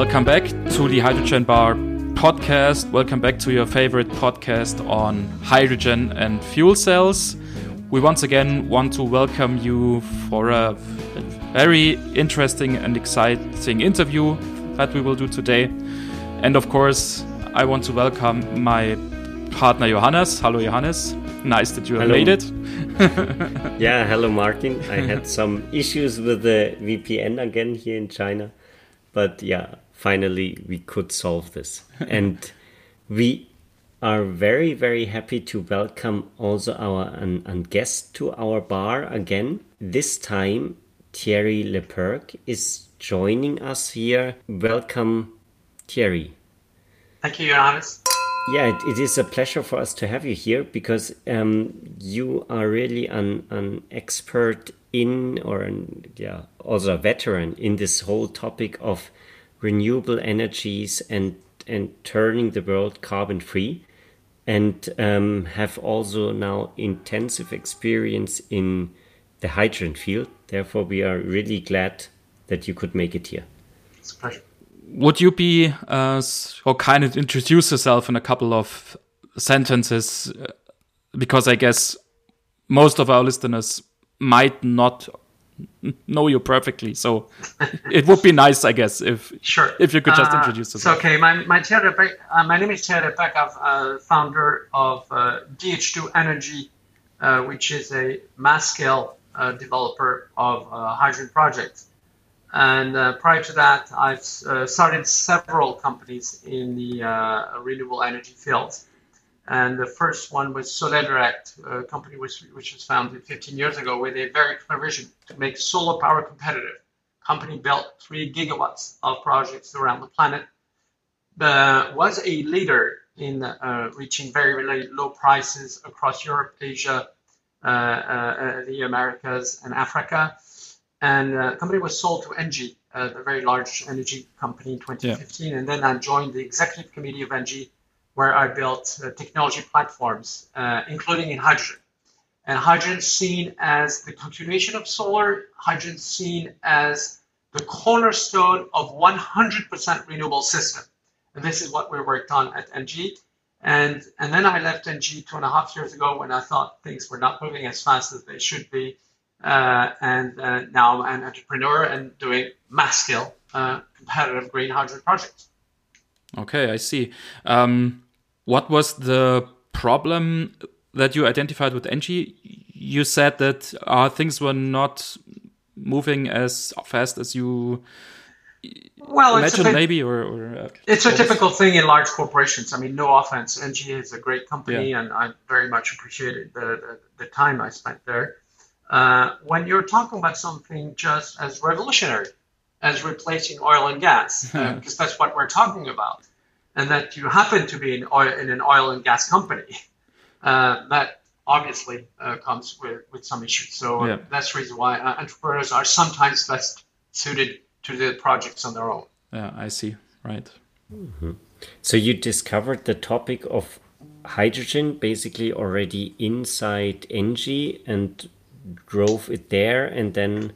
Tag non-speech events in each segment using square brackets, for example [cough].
Welcome back to the Hydrogen Bar podcast. Welcome back to your favorite podcast on hydrogen and fuel cells. We once again want to welcome you for a very interesting and exciting interview that we will do today. And of course, I want to welcome my partner Johannes. Hello, Johannes. Nice that you have hello. made it. [laughs] yeah, hello, Martin. I had [laughs] some issues with the VPN again here in China, but yeah, finally we could solve this. [laughs] and we are very, very happy to welcome also our an, an guest to our bar again. This time, Thierry Lepercq is joining us here. Welcome, Thierry. Thank you, Johannes. Yeah, it, it is a pleasure for us to have you here because um, you are really an, an expert in, or an, yeah, also a veteran in this whole topic of renewable energies and and turning the world carbon free, and um, have also now intensive experience in the hydrogen field. Therefore, we are really glad that you could make it here. It's a pleasure would you be uh, or kind of introduce yourself in a couple of sentences? Uh, because I guess most of our listeners might not [laughs] know you perfectly, so it would be nice, I guess, if sure if you could just uh, introduce yourself. okay, my my, uh, my name is Thierry Lepercq. I'm uh, founder of uh, DH2 Energy, which is a mass scale developer of hydrogen projects. And uh, prior to that, I've uh, started several companies in the uh, renewable energy field. And the first one was Solairedirect, a company which, which was founded 15 years ago with a very clear vision to make solar power competitive. Company built three gigawatts of projects around the planet. The, was a leader in uh, reaching very, very low prices across Europe, Asia, uh, uh, the Americas, and Africa and uh, the company was sold to Engie, uh, a very large energy company in 2015. Yeah. And then I joined the executive committee of Engie, where I built uh, technology platforms, uh, including in hydrogen. And hydrogen seen as the continuation of solar, hydrogen seen as the cornerstone of 100% renewable system. And this is what we worked on at Engie. And, and then I left Engie two and a half years ago when I thought things were not moving as fast as they should be uh, and uh, now I'm an entrepreneur and doing mass scale uh, competitive green hydrogen projects. Okay, I see. Um, what was the problem that you identified with Engie? You said that uh, things were not moving as fast as you well, imagine bit, maybe or, or uh, it's a typical thing in large corporations. I mean, no offense, Engie is a great company, yeah. and I very much appreciated the, the, the time I spent there. Uh, when you're talking about something just as revolutionary as replacing oil and gas, [laughs] uh, because that's what we're talking about, and that you happen to be in, oil, in an oil and gas company, [laughs] uh, that obviously uh, comes with, with some issues. So yeah. that's the reason why uh, entrepreneurs are sometimes best suited to the projects on their own. Yeah, I see. Right. Mm-hmm. So you discovered the topic of hydrogen basically already inside Engie and drove it there and then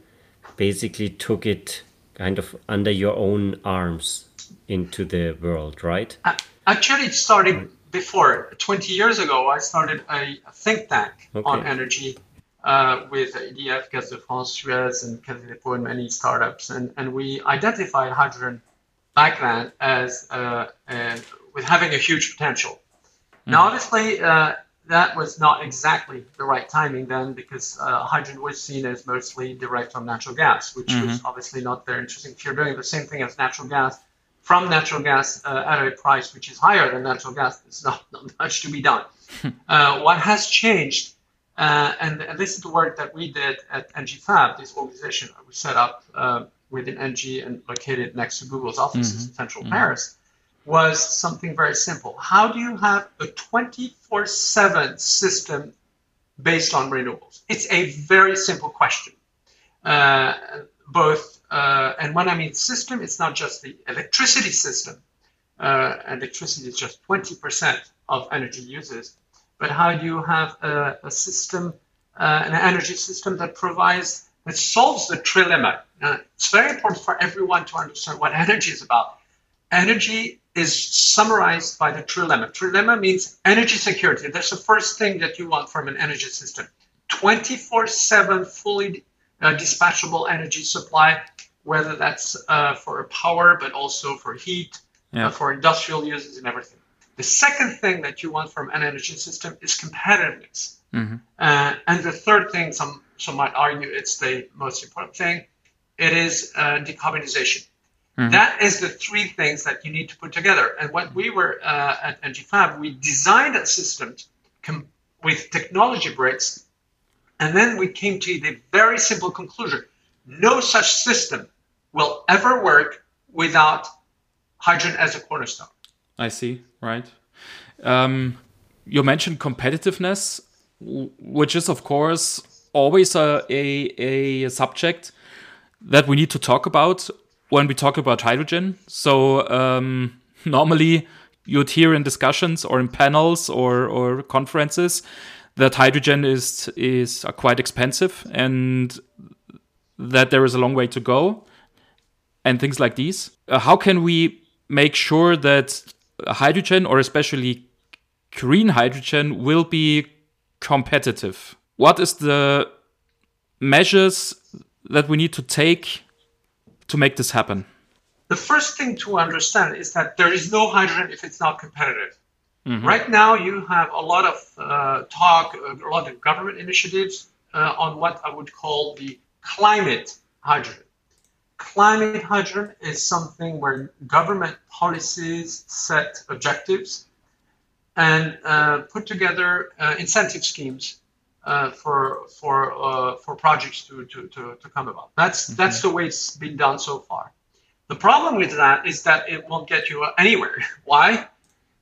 basically took it kind of under your own arms into the world, right? Actually, it started before. 20 years ago, I started a think tank okay. on energy uh, with EDF, Gaz de France, Suez, and Caisse and many startups. And, and we identified hydrogen back then as uh, uh, with having a huge potential. Mm. Now, obviously, uh, that was not exactly the right timing then because uh, hydrogen was seen as mostly derived from natural gas, which mm-hmm. was obviously not very interesting. If you're doing the same thing as natural gas from natural gas uh, at a price which is higher than natural gas, there's not, [laughs] not much to be done. uh, what has changed, uh, and, and, this is the work that we did at Engie Fab, this organization that we set up uh, within Engie and located next to Google's offices mm-hmm. in central mm-hmm. Paris was something very simple. How do you have a 24 7 system based on renewables? It's a very simple question. Uh, both, uh, and when I mean system, it's not just the electricity system. Uh, electricity is just 20% of energy uses. But how do you have a, a system, uh, an energy system that provides, that solves the trilemma? it's very important for everyone to understand what energy is about energy is summarized by the trilemma. Trilemma means energy security. That's the first thing that you want from an energy system. 24 7 fully uh, dispatchable energy supply, whether that's uh, for power, but also for heat, uh, yeah. uh, for industrial uses and everything. The second thing that you want from an energy system is competitiveness. Mm-hmm. Uh, and the third thing, some, some might argue it's the most important thing, it is uh, decarbonization. Mm-hmm. That is the three things that you need to put together. And when we were uh, at Engie Fab, we designed a system com- with technology bricks, and then we came to the very simple conclusion: no such system will ever work without hydrogen as a cornerstone. I see. Right. Um, you mentioned competitiveness, which is of course always a, a, a subject that we need to talk about when we talk about hydrogen. So um, normally you'd hear in discussions or in panels or, or conferences that hydrogen is is quite expensive and that there is a long way to go and things like these. Uh, how can we make sure that hydrogen or especially green hydrogen will be competitive? What is the measures that we need to take to make this happen? The first thing to understand is that there is no hydrogen if it's not competitive. Mm-hmm. Right now, you have a lot of uh, talk, a lot of government initiatives uh, on what I would call the climate hydrogen. Climate hydrogen is something where government policies set objectives and uh, put together uh, incentive schemes uh, for for uh, for projects to, to, to, to come about. That's mm-hmm. that's the way it's been done so far. The problem with that is that it won't get you anywhere. [laughs] Why?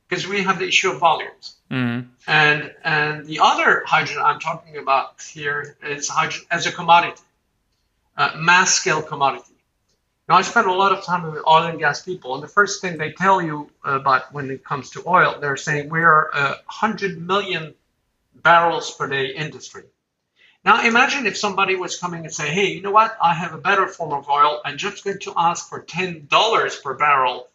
Because we have the issue of volumes. Mm-hmm. And and the other hydrogen I'm talking about here is hydrogen as a commodity, uh, mass scale commodity. Now I spent a lot of time with oil and gas people, and the first thing they tell you about when it comes to oil, they're saying we are a hundred million barrels per day industry. Now imagine if somebody was coming and say, hey, you know what? I have a better form of oil. I'm just going to ask for $10 per barrel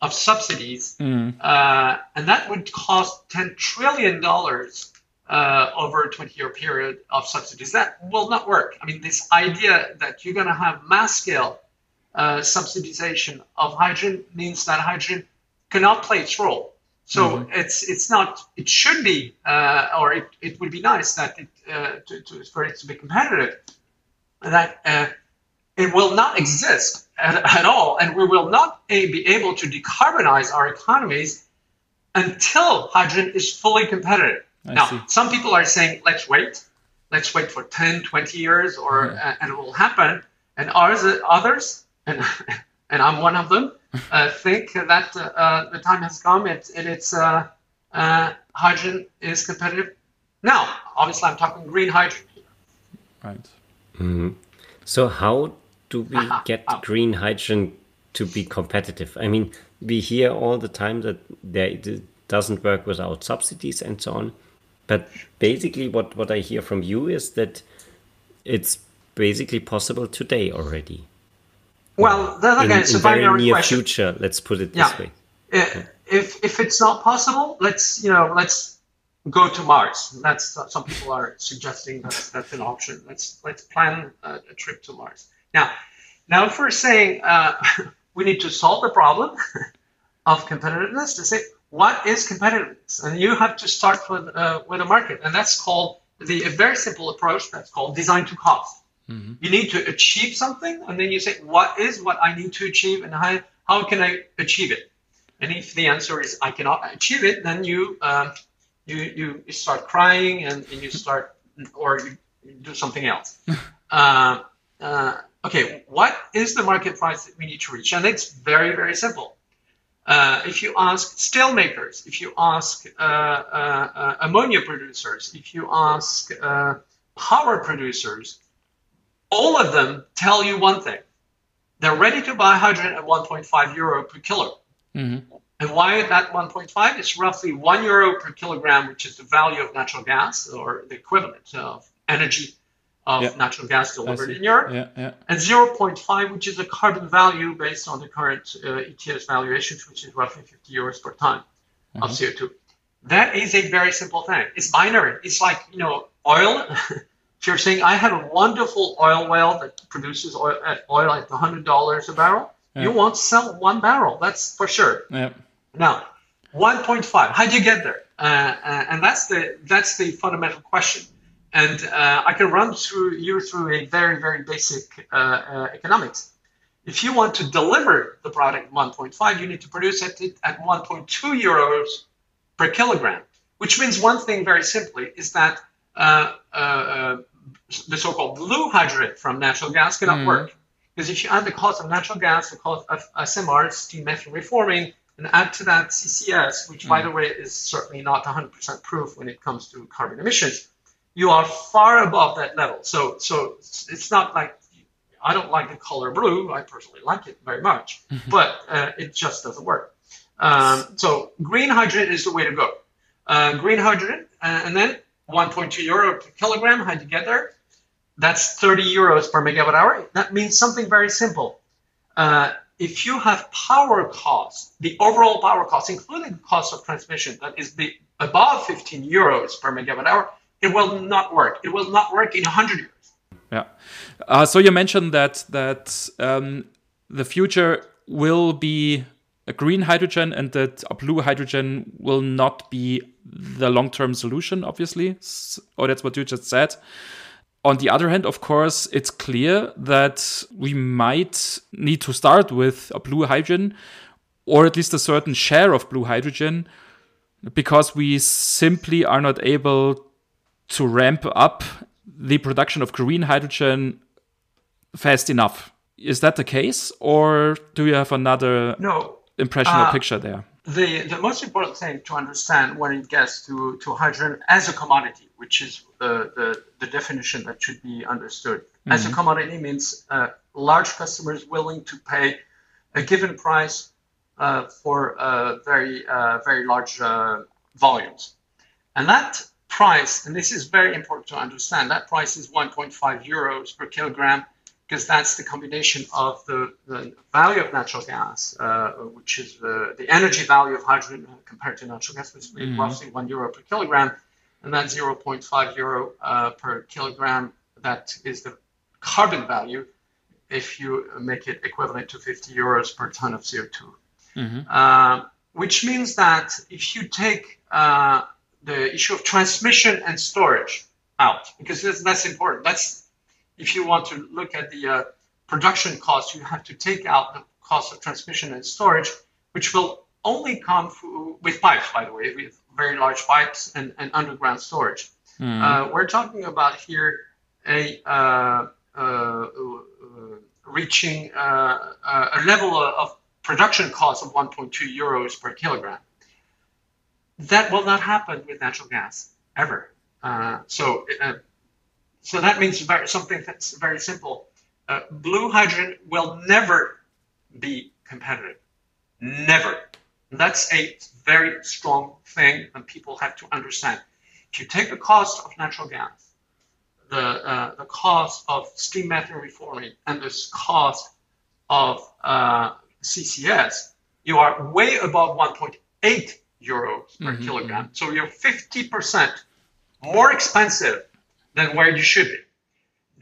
of subsidies. Mm. Uh, and that would cost $10 trillion uh, over a 20 year period of subsidies. That will not work. I mean, this idea that you're going to have mass scale uh, subsidization of hydrogen means that hydrogen cannot play its role. So mm-hmm. it's it's not it should be uh, or it, it would be nice that it uh, to, to, for it to be competitive that uh, it will not exist at, at, all and we will not be able to decarbonize our economies until hydrogen is fully competitive. I now see. some people are saying let's wait let's wait for 10 20 years or mm-hmm. and it will happen and others others and [laughs] and I'm one of them uh, think that uh, the time has come and, and it's uh, hydrogen is competitive. Now, obviously, I'm talking green hydrogen. Right. Mm-hmm. So, how do we get [laughs] green hydrogen to be competitive? I mean, we hear all the time that there, it doesn't work without subsidies and so on. But basically, what, what I hear from you is that it's basically possible today already. Well, again, in, it's a very near question. future. Let's put it this yeah. way. Uh, if if it's not possible, let's you know let's go to Mars. That's some people are suggesting that's that's an option. Let's let's plan a, a trip to Mars. Now, now if we're saying uh, [laughs] we need to solve the problem [laughs] of competitiveness, to say what is competitiveness, and you have to start with uh, with a market, and that's called the a very simple approach. That's called design to cost. Mm-hmm. You need to achieve something, and then you say, what is what I need to achieve, and how, how can I achieve it? And if the answer is I cannot achieve it, then you uh, you, you start crying and, and you start or you do something else. [laughs] uh, uh, okay, what is the market price that we need to reach? And it's very very simple. Uh, if you ask steel makers, if you ask uh, uh, uh, ammonia producers, if you ask power producers, all of them tell you one thing. They're ready to buy hydrogen at 1.5 euro per kilo. Mm-hmm. And why at that 1.5? It's roughly 1 euro per kilogram, which is the value of natural gas or the equivalent of energy of Yeah. natural gas delivered in Europe, Yeah, yeah. and 0.5, which is a carbon value based on the current uh, ETS valuations, which is roughly 50 euros per ton of CO2. That is a very simple thing. It's binary. It's like you know oil. [laughs] if you're saying I have a wonderful oil well that produces oil at oil at 100 dollars a barrel, you won't sell one barrel. That's for sure. yeah. Now, 1.5. How do you get there? Uh, uh, and that's the that's the fundamental question. And uh, I can run through you through a very very basic uh, uh, economics. If you want to deliver the product 1.5, you need to produce it at 1.2 euros per kilogram, which means one thing very simply is that uh, uh, uh, the so-called blue hydrogen from natural gas cannot Mhm. work. Because if you add the cost of natural gas, the cost of SMR, steam methane reforming, and add to that CCS, which by the way is certainly not 100% proof when it comes to carbon emissions, you are far above that level. So, so it's it's not like I don't like the color blue. I personally like it very much, [laughs] but uh, it just doesn't work. Um, so green hydrogen is the way to go. Uh, green hydrogen, uh, and then 1.2 euro per kilogram. How do you get there? That's 30 euros per megawatt hour. That means something very simple. Uh, if you have power cost, the overall power cost, including the cost of transmission, that is the above 15 euros per megawatt hour, it will not work. It will not work in a 100 years. Yeah. Uh, so you mentioned that that um, the future will be a green hydrogen and that a blue hydrogen will not be the long-term solution, obviously. Or that's what you just said. On the other hand, of course, it's clear that we might need to start with a blue hydrogen or at least a certain share of blue hydrogen because we simply are not able to ramp up the production of green hydrogen fast enough. Is that the case, or do you have another No, impression or Uh, picture there? the the most important thing to understand when it gets to, to hydrogen as a commodity, which is the, the, the definition that should be understood. As a commodity means uh, large customers willing to pay a given price uh, for uh, very uh, very large uh, volumes, and that price, and this is very important to understand, that price is 1.5 euros per kilogram because that's the combination of the, the value of natural gas, uh, which is the, the energy value of hydrogen compared to natural gas, which is roughly one euro per kilogram, and then 0.5 euro uh, per kilogram. That is the carbon value if you make it equivalent to 50 euros per ton of CO2. Uh, which means that if you take uh, the issue of transmission and storage out, because that's, that's important. That's if you want to look at the uh, production cost, you have to take out the cost of transmission and storage, which will only come through, with pipes, by the way, with very large pipes and, and underground storage. Uh, we're talking about here a uh, uh, uh, reaching uh, a level of production cost of 1.2 euros per kilogram. That will not happen with natural gas ever. Uh, so, uh, so that means very, something that's very simple. Uh, blue hydrogen will never be competitive. Never. That's a very strong thing, and people have to understand. If you take the cost of natural gas, the uh, the cost of steam methane reforming, and the cost of uh, CCS, you are way above 1.8 euros per kilogram. So you're 50% more expensive than where you should be.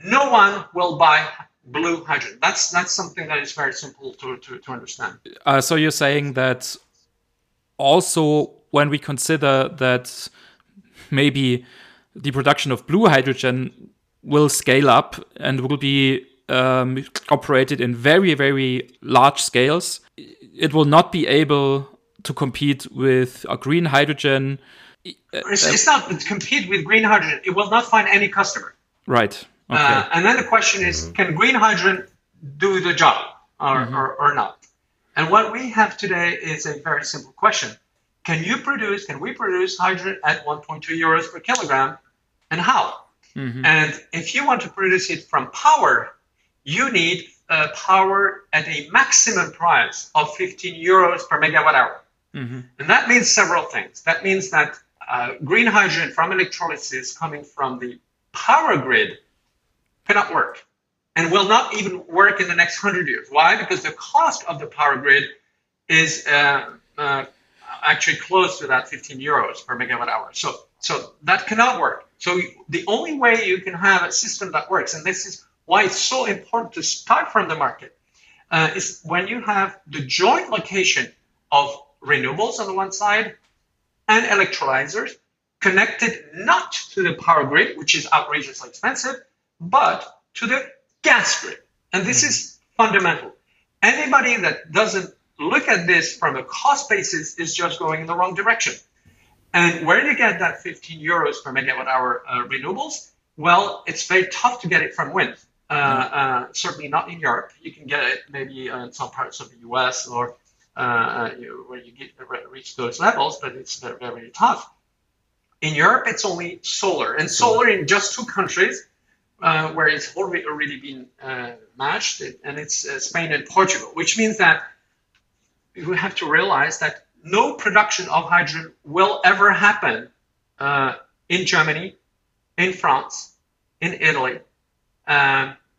No one will buy blue hydrogen. That's that's something that is very simple to, to, to understand. Uh, so you're saying that also when we consider that maybe the production of blue hydrogen will scale up and will be um, operated in very very large scales, it will not be able to compete with a green hydrogen. Uh, it's, uh, it's not to compete with green hydrogen. It will not find any customer. Right. Uh, okay. Uh, and then the question is, mm-hmm. can green hydrogen do the job or, mm-hmm. or, or not? And what we have today is a very simple question. Can you produce, can we produce hydrogen at 1.2 euros per kilogram? And how? Mm-hmm. And if you want to produce it from power, you need uh, power at a maximum price of 15 euros per megawatt hour. And that means several things. That means that uh, green hydrogen from electrolysis coming from the power grid cannot work and will not even work in the next 100 years. Why? Because the cost of the power grid is uh, uh, actually close to that 15 euros per megawatt hour. So, so that cannot work. So the only way you can have a system that works, and this is why it's so important to start from the market, uh, is when you have the joint location of renewables on the one side and electrolyzers connected not to the power grid, which is outrageously expensive, but to the gas grid. And this is fundamental. Anybody that doesn't look at this from a cost basis is just going in the wrong direction. And where do you get that 15 euros per megawatt hour uh, renewables? Well, it's very tough to get it from wind. Uh, uh, certainly not in Europe. You can get it maybe in some parts of the US or uh, uh, where you get reach those levels, but it's very, tough. In Europe, it's only solar, and solar in just two countries uh, where it's already, already been matched, and it's Spain and Portugal, which means that we have to realize that no production of hydrogen will ever happen uh, in Germany, in France, in Italy.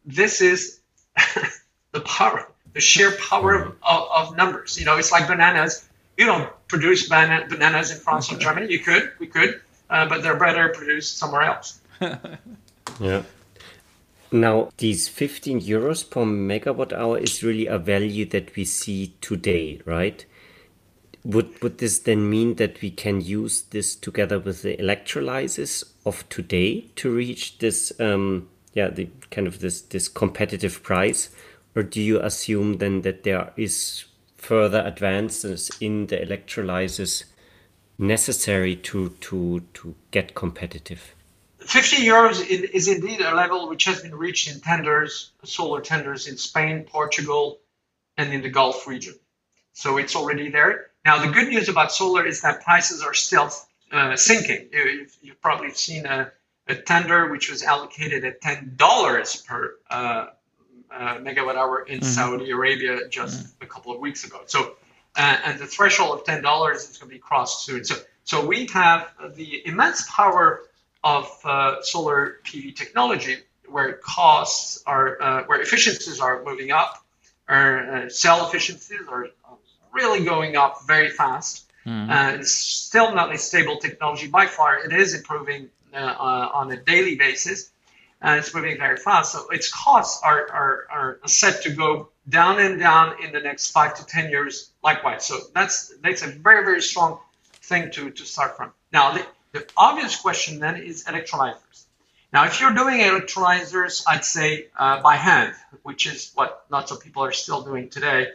This is [laughs] the power, the sheer power of, of, of, numbers. You know, it's like bananas. You don't produce banana, bananas in France or Germany. You could, we could, uh, but they're better produced somewhere else. [laughs] yeah. Now, these 15 euros per megawatt hour is really a value that we see today, right? Would, would this then mean that we can use this together with the electrolyzers of today to reach this, um, yeah, the kind of this, this competitive price? Or do you assume then that there is further advances in the electrolyzers necessary to, to, to get competitive? 50 euros is indeed a level which has been reached in tenders, solar tenders in Spain, Portugal, and in the Gulf region. So it's already there. Now, the good news about solar is that prices are still uh, sinking. You've, you've, probably seen a, a, tender which was allocated at $10 per uh, megawatt hour in mm-hmm. Saudi Arabia just mm-hmm. a couple of weeks ago. So, uh, and the threshold of $10 is going to be crossed soon. So, so we have the immense power of uh, solar PV technology, where costs are, uh, where efficiencies are moving up, or uh, cell efficiencies are really going up very fast. Mm. it's still not a stable technology by far. It is improving uh, uh, on a daily basis, and it's moving very fast. So its costs are, are, are set to go down and down in the next five to ten years. Likewise, so that's that's a very very strong thing to to start from. Now the, the obvious question then is electrolyzers. Now, if you're doing electrolyzers, I'd say uh, by hand, which is what lots of people are still doing today,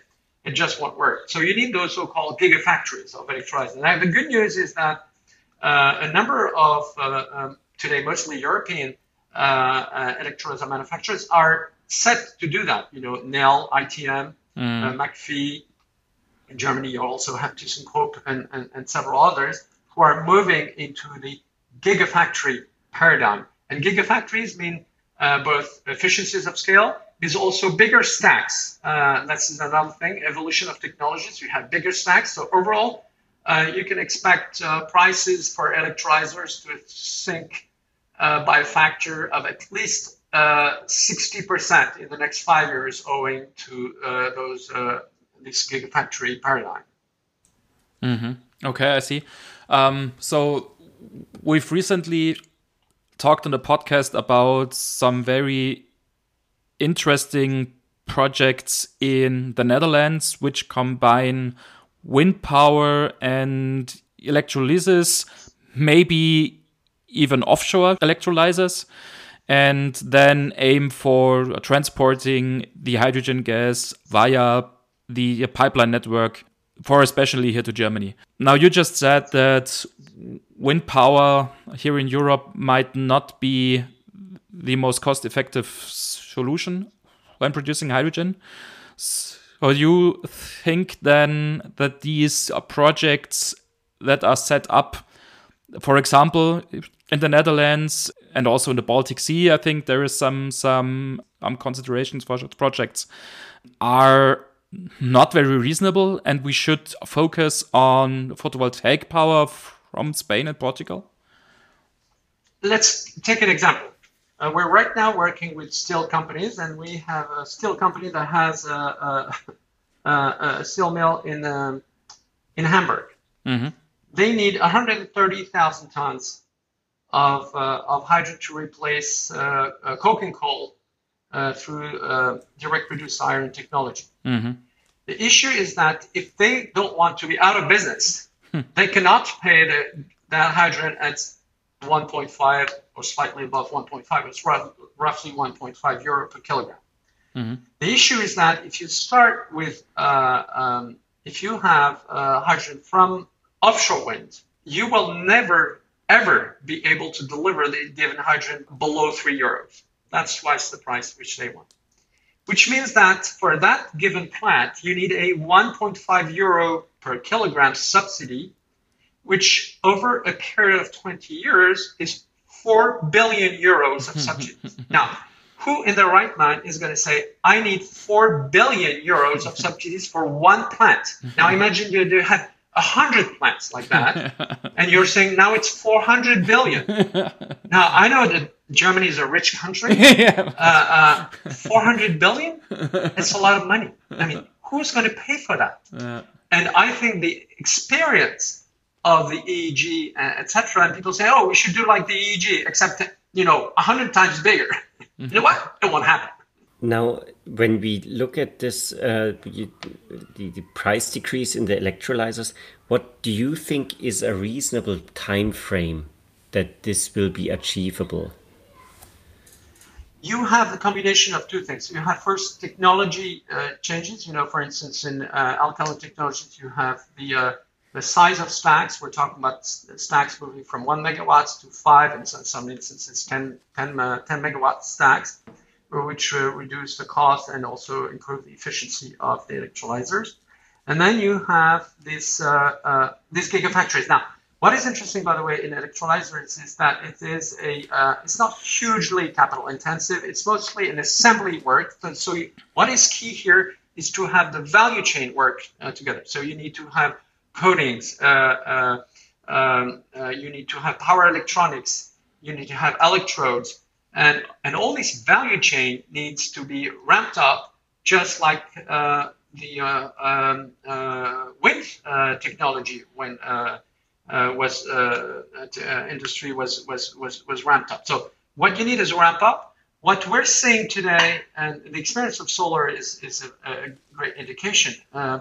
it just won't work. So you need those so-called gigafactories of electrolyzers. Now, the good news is that uh, a number of uh, um, today mostly European uh, uh, electrolyzer manufacturers are set to do that. You know, Nel, ITM, mm. Uh, McPhy. In Germany, you also have ThyssenKrupp and, and, and several others who are moving into the gigafactory paradigm. And gigafactories mean uh, both efficiencies of scale, is also bigger stacks. Uh, that's another thing, evolution of technologies. You have bigger stacks. So overall, uh, you can expect uh, prices for electrolyzers to sink uh, by a factor of at least 60% uh, in the next five years owing to those this gigafactory paradigm. Mm-hmm. Okay, I see. Um, so we've recently talked on the podcast about some very interesting projects in the Netherlands which combine wind power and electrolysis, maybe even offshore electrolyzers, and then aim for transporting the hydrogen gas via the pipeline network for especially here to Germany. Now, you just said that wind power here in Europe might not be the most cost effective solution when producing hydrogen. So, you think then that these projects that are set up, for example, in the Netherlands and also in the Baltic Sea, I think there is some some um, considerations for projects are not very reasonable, and we should focus on photovoltaic power from Spain and Portugal? Let's take an example. Uh, we're right now working with steel companies, and we have a steel company that has a, a, a steel mill in um, in Hamburg. Mm-hmm. They need 130,000 tons of, uh, of hydrogen to replace uh, uh, coking coal uh, through uh, direct reduced iron technology. Mm-hmm. The issue is that if they don't want to be out of business, hmm. they cannot pay the, that hydrogen at 1.5 or slightly above 1.5. It's roughly 1.5 euro per kilogram. Mm-hmm. The issue is that if you start with, uh, um, if you have uh, hydrogen from offshore wind, you will never ever be able to deliver the given hydrogen below three euros. That's twice the price which they want. Which means that for that given plant, you need a 1.5 euro per kilogram subsidy which over a period of 20 years is 4 billion euros of subsidies. [laughs] now, who in their right mind is going to say, I need 4 billion euros of subsidies for one plant? Now, imagine you do have 100 plants like that, [laughs] and you're saying now it's 400 billion. [laughs] now, I know that Germany is a rich country. [laughs] uh, uh, 400 billion? It's a lot of money. I mean, who's going to pay for that? And I think the experience of the EEG, uh, etc. And people say, oh, we should do like the EEG, except you know, a hundred times bigger. Mm-hmm. You know what? It won't happen. Now, when we look at this, uh, the, the price decrease in the electrolyzers, what do you think is a reasonable time frame that this will be achievable? You have the combination of two things. You have first technology uh, changes. You know, for instance, in uh, alkaline technologies, you have the uh, the size of stacks, we're talking about stacks moving from one megawatts to five, and in some instances 10, 10, uh, 10 megawatt stacks, which uh, reduce the cost and also improve the efficiency of the electrolyzers. And then you have this, uh, uh these gigafactories. Now, what is interesting, by the way, in electrolyzers is that it is a, uh, it's not hugely capital intensive. It's mostly an assembly work. So what is key here is to have the value chain work uh, together. So you need to have coatings. Uh, um, you need to have power electronics. You need to have electrodes, and and all this value chain needs to be ramped up, just like the um, wind technology when was industry was was was was ramped up. So what you need is a ramp up. What we're seeing today, and the experience of solar is is a, a great indication. Uh,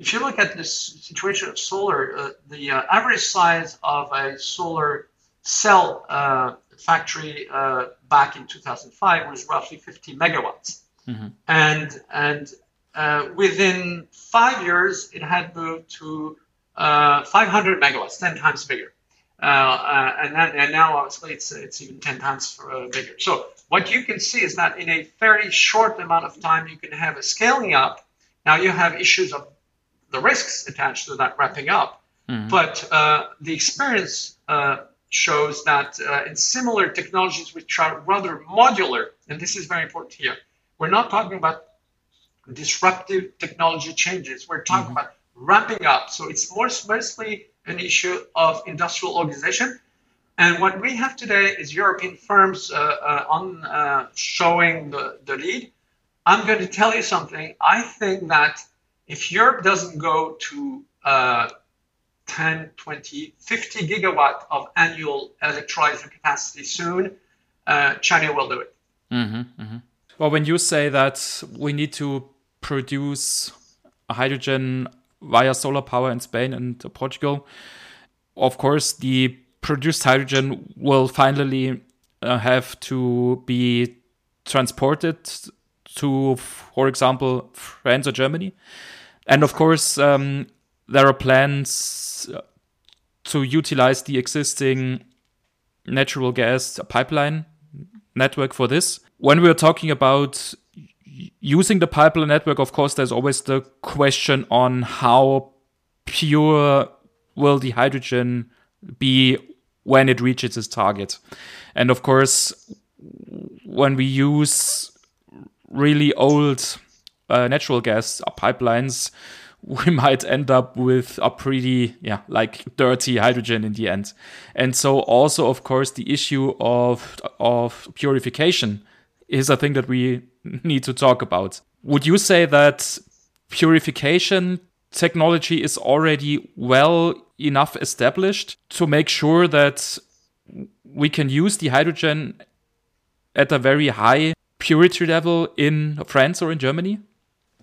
if you look at the situation of solar, uh, the uh, average size of a solar cell uh, factory uh, back in 2005 was roughly 50 megawatts. Mm-hmm. And, and uh, within five years, it had moved to uh, 500 megawatts, 10 times bigger. and, then, and now, obviously, it's, it's even 10 times bigger. So, what you can see is that in a very short amount of time, you can have a scaling up. Now, you have issues of the risks attached to that wrapping up. Mm-hmm. But uh, the experience uh, shows that uh, in similar technologies which are rather modular, and this is very important here, we're not talking about disruptive technology changes. We're talking mm-hmm. about ramping up. So it's more mostly an issue of industrial organization. And what we have today is European firms uh, uh, on uh, showing the, the lead. I'm going to tell you something. I think that if Europe doesn't go to uh, 10, 20, 50 gigawatt of annual electrolyzer capacity soon, uh, China will do it. Mm-hmm, mm-hmm. Well, when you say that we need to produce hydrogen via solar power in Spain and Portugal, of course, the produced hydrogen will finally uh, have to be transported to, for example, France or Germany. And of course, um, there are plans to utilize the existing natural gas pipeline network for this. When we're talking about using the pipeline network, of course, there's always the question on how pure will the hydrogen be when it reaches its target. And of course, when we use really old uh, natural gas pipelines, [laughs] we might end up with a pretty, yeah, like dirty hydrogen in the end. And so also, of course, the issue of, of purification is a thing that we [laughs] need to talk about. Would you say that purification technology is already well enough established to make sure that we can use the hydrogen at a very high purity level in France or in Germany?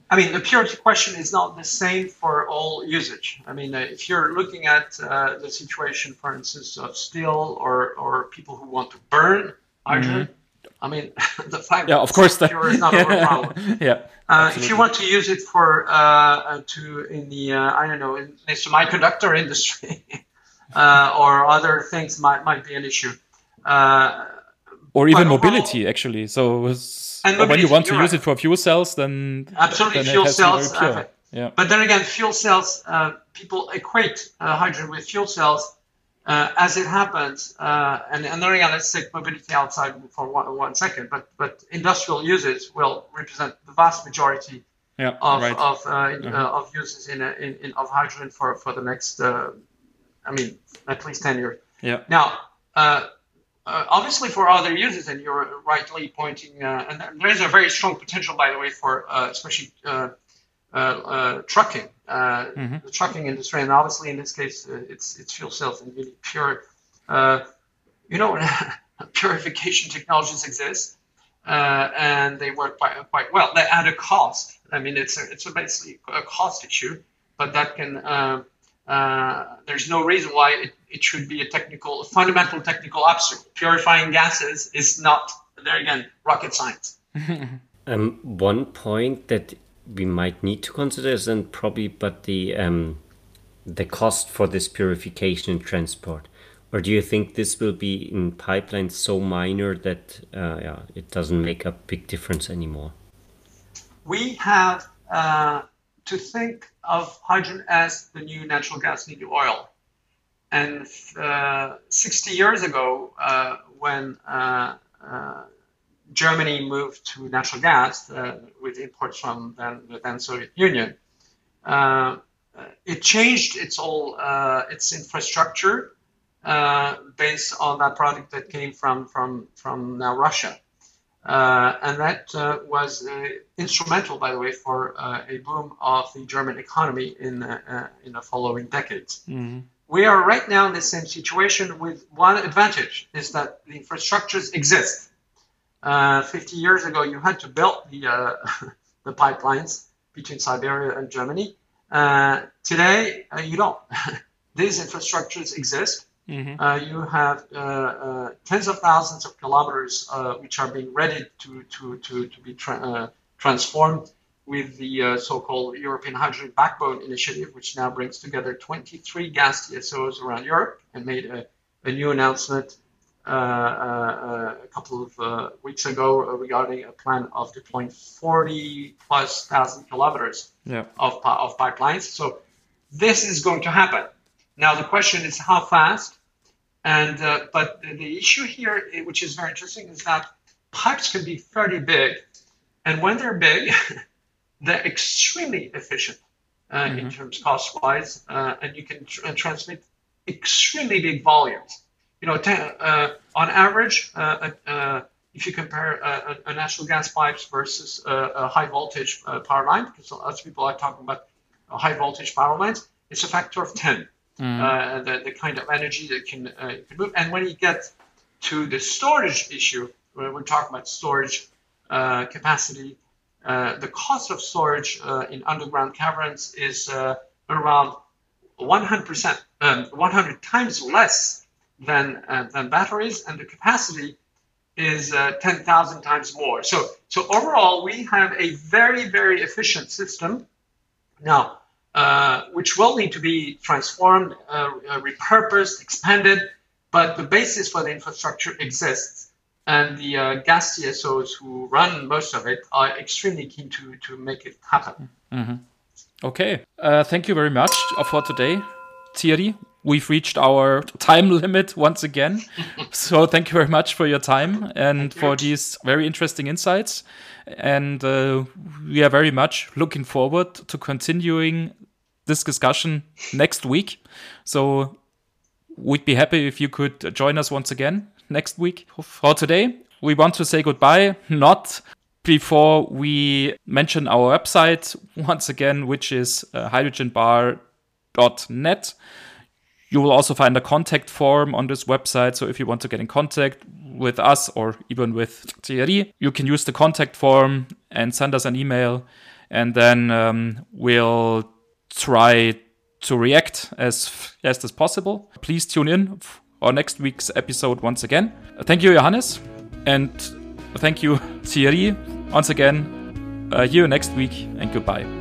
I mean, the purity question is not the same for all usage. I mean, uh, if you're looking at uh, the situation, for instance, of steel or, or people who want to burn hydrogen, mm-hmm. I mean, [laughs] the fact yeah, of course, that pure is not a [laughs] problem. yeah. Uh, if you want to use it for uh, uh, to in the uh, I don't know in the semiconductor [laughs] industry or other things might might be an issue. Or even mobility, overall, actually. So when you want to use right. it for fuel cells, then absolutely then fuel cells. Uh, yeah. But then again, fuel cells. Uh, people equate uh, hydrogen with fuel cells. Uh, as it happens, uh, and, and then again, let's take mobility outside for one, one second. But but industrial uses will represent the vast majority yeah, of right. of, mm-hmm. of uses in, in, in, of hydrogen for for the next, I mean, at least ten years. Yeah. Now uh, obviously for other users, and you're rightly pointing, uh, and there is a very strong potential, by the way, for uh, especially uh, uh, uh, trucking, mm-hmm. the trucking industry, and obviously in this case, it's it's fuel cells and really pure. you know, [laughs] purification technologies exist, and they work quite quite well. They add a cost. I mean, it's a, it's a basically a cost issue, but that can uh, there's no reason why it, it should be a technical, a fundamental technical obstacle. Purifying gases is not, there again, rocket science. [laughs] um, one point that we might need to consider is then probably, but the um, the cost for this purification and transport. Or do you think this will be in pipelines so minor that uh, yeah, it doesn't make a big difference anymore? We have uh, to think of hydrogen as the new natural gas, new oil. And uh, 60 years ago, uh, when uh, uh Germany moved to natural gas uh, with imports from then, the then Soviet Union, it changed its all its infrastructure based on that product that came from from from now Russia. Uh, and that uh, was uh, instrumental, by the way, for a boom of the German economy in in the following decades. Mm-hmm. We are right now in the same situation with one advantage is that the infrastructures exist. 50 years ago, you had to build the [laughs] the pipelines between Siberia and Germany. today, you don't. [laughs] These infrastructures exist. Mm-hmm. Uh, you have uh, uh, tens of thousands of kilometers uh, which are being ready to, to, to, to be tra- uh, transformed with the uh, so-called European Hydrogen Backbone Initiative, which now brings together 23 gas TSOs around Europe and made a, a new announcement a couple of weeks ago regarding a plan of deploying 40 plus thousand kilometers yeah. of, of pipelines. So this is going to happen. Now the question is how fast and uh, but the issue here, which is very interesting, is that pipes can be fairly big, and when they're big, [laughs] they're extremely efficient uh, mm-hmm. in terms cost-wise, uh, and you can tr- transmit extremely big volumes. You know, uh, on average, uh, uh, if you compare a, a, natural gas pipes versus a, a high voltage power line, because lots of people are talking about high voltage power lines, it's a factor of 10 mm. uh, the, the kind of energy that can, uh, can move. And when you get to the storage issue, when we're talking about storage uh, capacity, uh, the cost of storage uh, in underground caverns is uh, around 100%, um, 100 times less than, than batteries, and the capacity is 10,000 times more. So, so overall, we have a very, very efficient system. Now, uh, which will need to be transformed, uh, uh, repurposed, expanded, but the basis for the infrastructure exists. And the uh, gas TSOs who run most of it are extremely keen to, to make it happen. Mm-hmm. Okay. Uh, thank you very much for today, Thierry. We've reached our time [laughs] limit once again. [laughs] so thank you very much for your time and for these very interesting insights. And we are very much looking forward to continuing this discussion next week. So we'd be happy if you could join us once again next week. For today, we want to say goodbye, not before we mention our website once again, which is uh, hydrogenbar.net. You will also find a contact form on this website. So if you want to get in contact with us or even with Thierry, you can use the contact form and send us an email. And then um, we'll try to react as fast as possible. Please tune in for next week's episode once again. Thank you, Johannes. And thank you, Thierry, once again. Uh, you next week and goodbye.